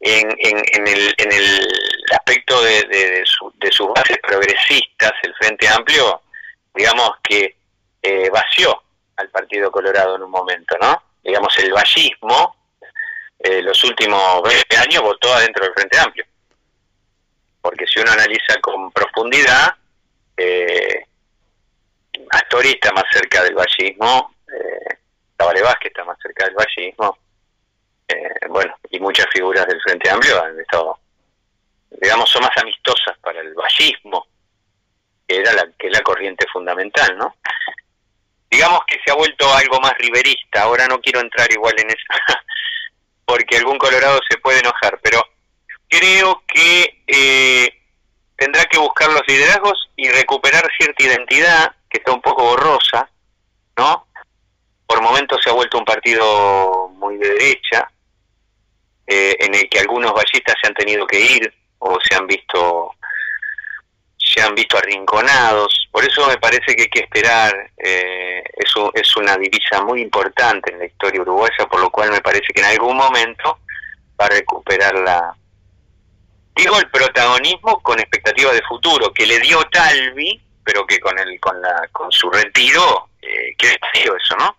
en, en, el, en el aspecto de, de, sus bases progresistas, el Frente Amplio, digamos que eh, vació al Partido Colorado en un momento, ¿no? Digamos, el vallismo, eh, los últimos 20 años votó adentro del Frente Amplio. Porque si uno analiza con profundidad, eh, Astori está más cerca del vallismo, eh, Vázquez está más cerca del vallismo, eh, bueno, y muchas figuras del Frente Amplio han estado, digamos, son más amistosas para el vallismo, que era la, que la corriente fundamental, ¿no? Digamos que se ha vuelto algo más riverista, ahora no quiero entrar igual en eso, porque algún colorado se puede enojar, pero creo que eh, tendrá que buscar los liderazgos y recuperar cierta identidad que está un poco borrosa, ¿no? Por momentos se ha vuelto un partido muy de derecha, eh, en el que algunos vallistas se han tenido que ir o se han visto se han visto arrinconados. Por eso me parece que hay que esperar. Eh, eso es una divisa muy importante en la historia uruguaya, por lo cual me parece que en algún momento va a recuperar la, digo el protagonismo con expectativa de futuro que le dio Talvi pero que con el con la con su retiro eh, qué eso no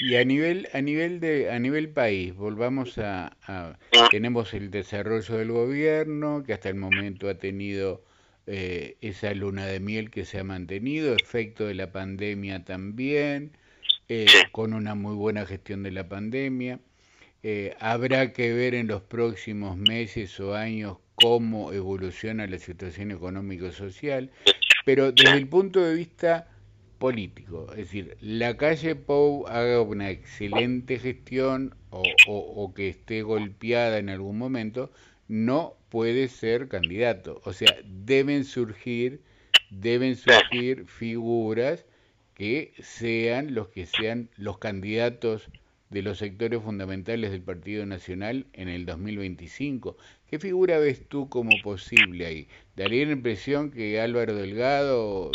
y a nivel a nivel de a nivel país volvamos a, mm. tenemos el desarrollo del gobierno que hasta el momento ha tenido eh, esa luna de miel que se ha mantenido efecto de la pandemia también eh, con una muy buena gestión de la pandemia eh, habrá que ver en los próximos meses o años cómo evoluciona la situación económico-social, pero desde el punto de vista político, es decir, la calle Pou haga una excelente gestión o, o, que esté golpeada en algún momento, no puede ser candidato. O sea, deben surgir, deben surgir figuras que sean los que sean los candidatos de los sectores fundamentales del Partido Nacional en el 2025. ¿Qué figura ves tú como posible ahí? Daría la impresión que Álvaro Delgado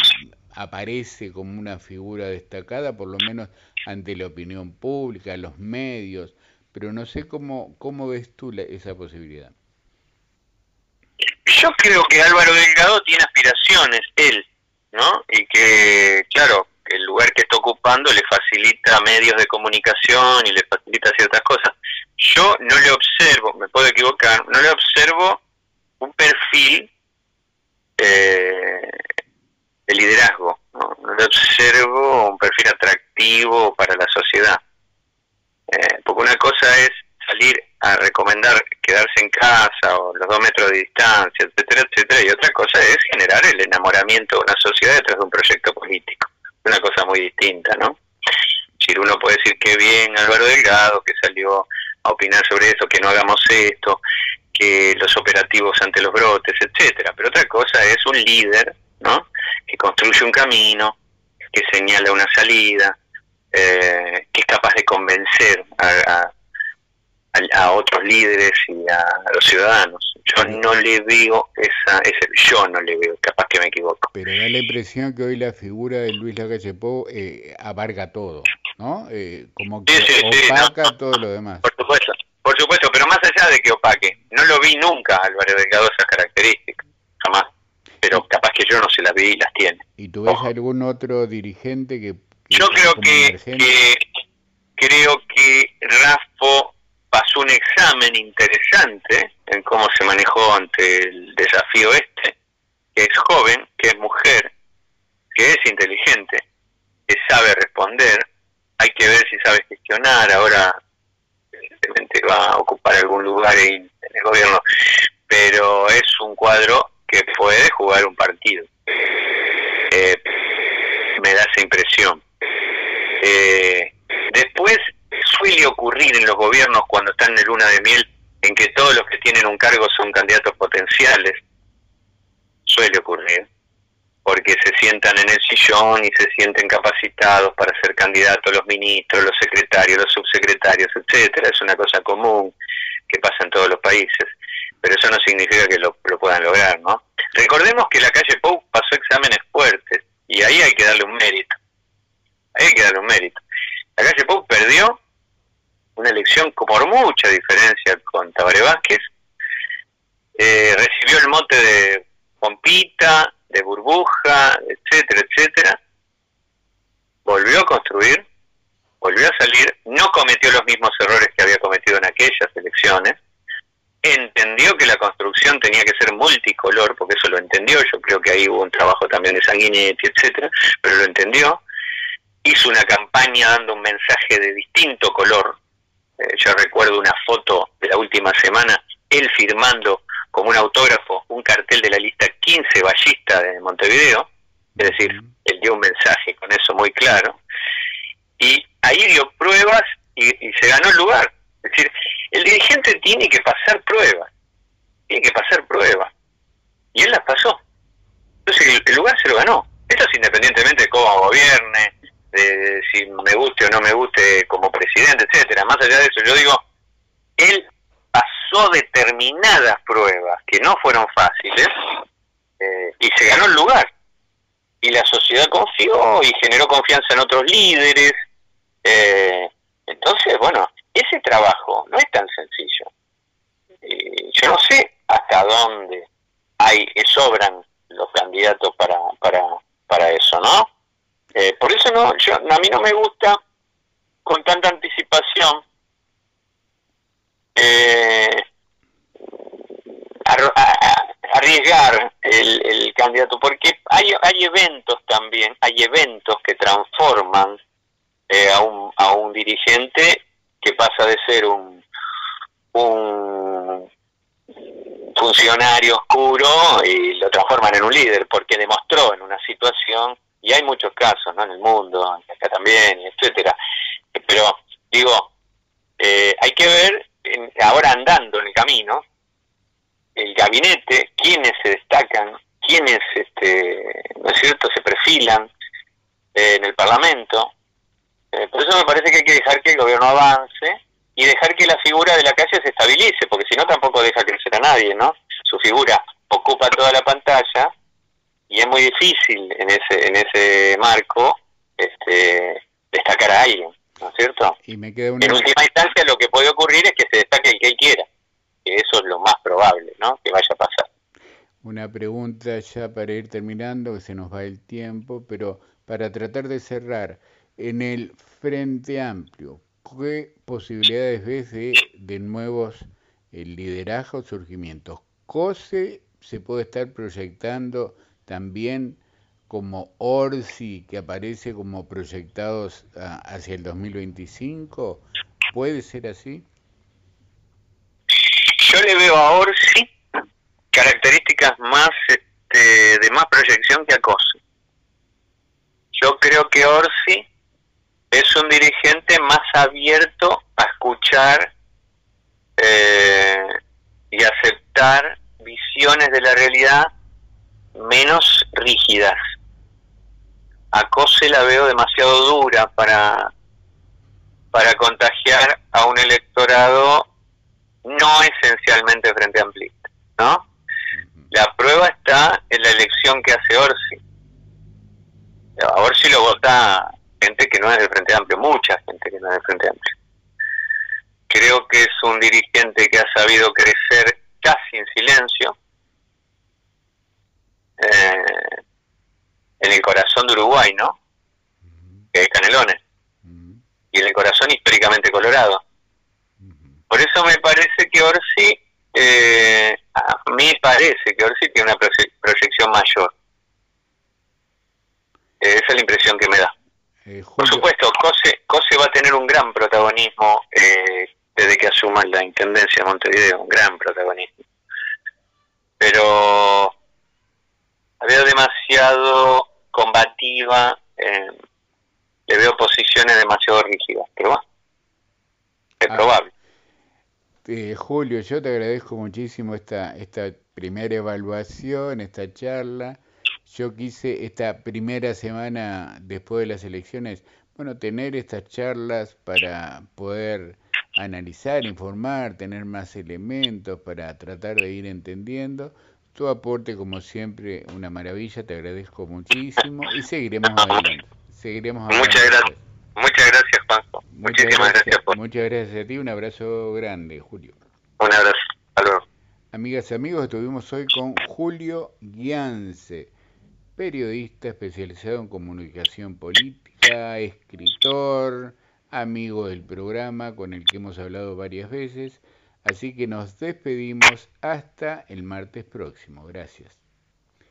aparece como una figura destacada, por lo menos ante la opinión pública, los medios, pero no sé cómo, cómo ves tú esa posibilidad. Yo creo que Álvaro Delgado tiene aspiraciones, él, ¿no? Y que, claro, el lugar que está ocupando le facilita medios de comunicación y le facilita ciertas cosas. Yo no le observo, me puedo equivocar, no le observo un perfil eh, de liderazgo, ¿no? le observo un perfil atractivo para la sociedad. Eh, porque una cosa es salir a recomendar quedarse en casa o los dos metros de distancia, etcétera, etcétera, y otra cosa es generar el enamoramiento de una sociedad detrás de un proyecto político una cosa muy distinta, ¿no? Uno puede decir que bien Álvaro Delgado, que salió a opinar sobre eso, que no hagamos esto, que los operativos ante los brotes, etcétera. Pero otra cosa es un líder, ¿no? Que construye un camino, que señala una salida, eh, que es capaz de convencer a, a, otros líderes y a, los ciudadanos. Yo no le veo esa, ese, yo no le veo, capaz que me equivoco. Pero da la impresión que hoy la figura de Luis Lacalle Pou eh, abarca todo, ¿no? Eh, como que opaca todo lo demás. Por supuesto, por supuesto, pero más allá de que opaque, no lo vi nunca Álvaro Delgado esas características, jamás. Pero capaz que yo no se las vi y las tiene. ¿Y tú ves algún otro dirigente que... yo creo que, que, creo que Rafa pasó un examen interesante en cómo se manejó ante el desafío este, que es joven, que es mujer, que es inteligente, que sabe responder, hay que ver si sabe gestionar, ahora evidentemente va a ocupar algún lugar en, el gobierno, pero es un cuadro que puede jugar un partido. Eh, me da esa impresión. Eh, después suele ocurrir en los gobiernos cuando están en luna de miel en que todos los que tienen un cargo son candidatos potenciales. Suele ocurrir, porque se sientan en el sillón y se sienten capacitados para ser candidatos los ministros, los secretarios, los subsecretarios, etcétera. Es una cosa común que pasa en todos los países, pero eso no significa que lo, puedan lograr, ¿no? Recordemos que la calle Pou pasó exámenes fuertes y ahí hay que darle un mérito. Ahí hay que darle un mérito. La calle Pou perdió una elección por mucha diferencia con Tabaré Vázquez, eh, recibió el mote de pompita, de burbuja, etcétera, etcétera, volvió a construir, volvió a salir, no cometió los mismos errores que había cometido en aquellas elecciones, entendió que la construcción tenía que ser multicolor, porque eso lo entendió, yo creo que ahí hubo un trabajo también de Sanguinetti, etcétera, pero lo entendió, hizo una campaña dando un mensaje de distinto color, eh, yo recuerdo una foto de la última semana, él firmando como un autógrafo un cartel de la lista 15 ballista de Montevideo, es decir, él dio un mensaje con eso muy claro, y ahí dio pruebas y, se ganó el lugar. Es decir, el dirigente tiene que pasar pruebas, tiene que pasar pruebas, y él las pasó. Entonces el, lugar se lo ganó. Esto es independientemente de cómo gobierne, de si me guste o no me guste como presidente, etcétera. Más allá de eso, yo digo, él pasó determinadas pruebas que no fueron fáciles eh, y se ganó el lugar. Y la sociedad confió y generó confianza en otros líderes. Eh, entonces, bueno, ese trabajo no es tan sencillo. yo no sé hasta dónde hay sobran los candidatos para, para, para eso, ¿no? Eh, por eso no, yo, a mí no me gusta con tanta anticipación eh, arriesgar el, candidato, porque hay, hay eventos también, hay eventos que transforman eh, a, un, a un dirigente que pasa de ser un, un funcionario oscuro y lo transforman en un líder, porque demostró en una situación, y hay muchos casos ¿no? en el mundo, acá también, etcétera, pero digo, eh, hay que ver ahora andando en el camino, el gabinete, quienes se destacan, quienes, este, ¿no es cierto?, se perfilan eh, en el Parlamento. Eh, por eso me parece que hay que dejar que el gobierno avance y dejar que la figura de la calle se estabilice, porque si no tampoco deja crecer a nadie, ¿no? Su figura ocupa toda la pantalla y es muy difícil en ese en ese marco este, destacar a alguien. ¿no es cierto? Y me queda En última instancia lo que puede ocurrir es que se destaque el que él quiera, que eso es lo más probable, ¿no? Que vaya a pasar. Una pregunta ya para ir terminando, que se nos va el tiempo, pero para tratar de cerrar, en el Frente Amplio, ¿qué posibilidades ves de, de nuevos eh, liderazgos, surgimientos? ¿COSE se puede estar proyectando también como Orsi que aparece como proyectados ah, hacia el 2025? ¿Puede ser así? Yo le veo a Orsi características más este, de más proyección que a Cosi. Yo creo que Orsi es un dirigente más abierto a escuchar eh, y aceptar visiones de la realidad menos rígidas a Cose la veo demasiado dura para, para contagiar a un electorado no esencialmente frente amplista, ¿no? La prueba está en la elección que hace Orsi. A Orsi lo vota gente que no es del Frente Amplio, mucha gente que no es del Frente Amplio. Creo que es un dirigente que ha sabido crecer casi en silencio. Eh, en el corazón de Uruguay, ¿no? Que es Canelones. Y en el corazón históricamente colorado. Por eso me parece que Orsi, eh, a mí parece que Orsi tiene una proyección mayor. esa es la impresión que me da. Eh, Por supuesto, Cose, Cose va a tener un gran protagonismo eh, desde que asuma la Intendencia de Montevideo, un gran protagonismo. Pero veo demasiado combativa, eh, le veo posiciones demasiado rígidas, pero bueno, es ah. probable. Eh, Julio, yo te agradezco muchísimo esta, esta primera evaluación, esta charla. Yo quise esta primera semana después de las elecciones, bueno, tener estas charlas para poder analizar, informar, tener más elementos para tratar de ir entendiendo. Tu aporte, como siempre, una maravilla, te agradezco muchísimo y seguiremos adelante. Seguiremos Muchas gracias. Muchas gracias, Juanjo. Muchísimas gracias, Muchas gracias a ti, un abrazo grande, Julio. Un abrazo, hasta Amigas y amigos, estuvimos hoy con Julio Guiance, periodista especializado en comunicación política, escritor, amigo del programa con el que hemos hablado varias veces. Así que nos despedimos hasta el martes próximo. Gracias.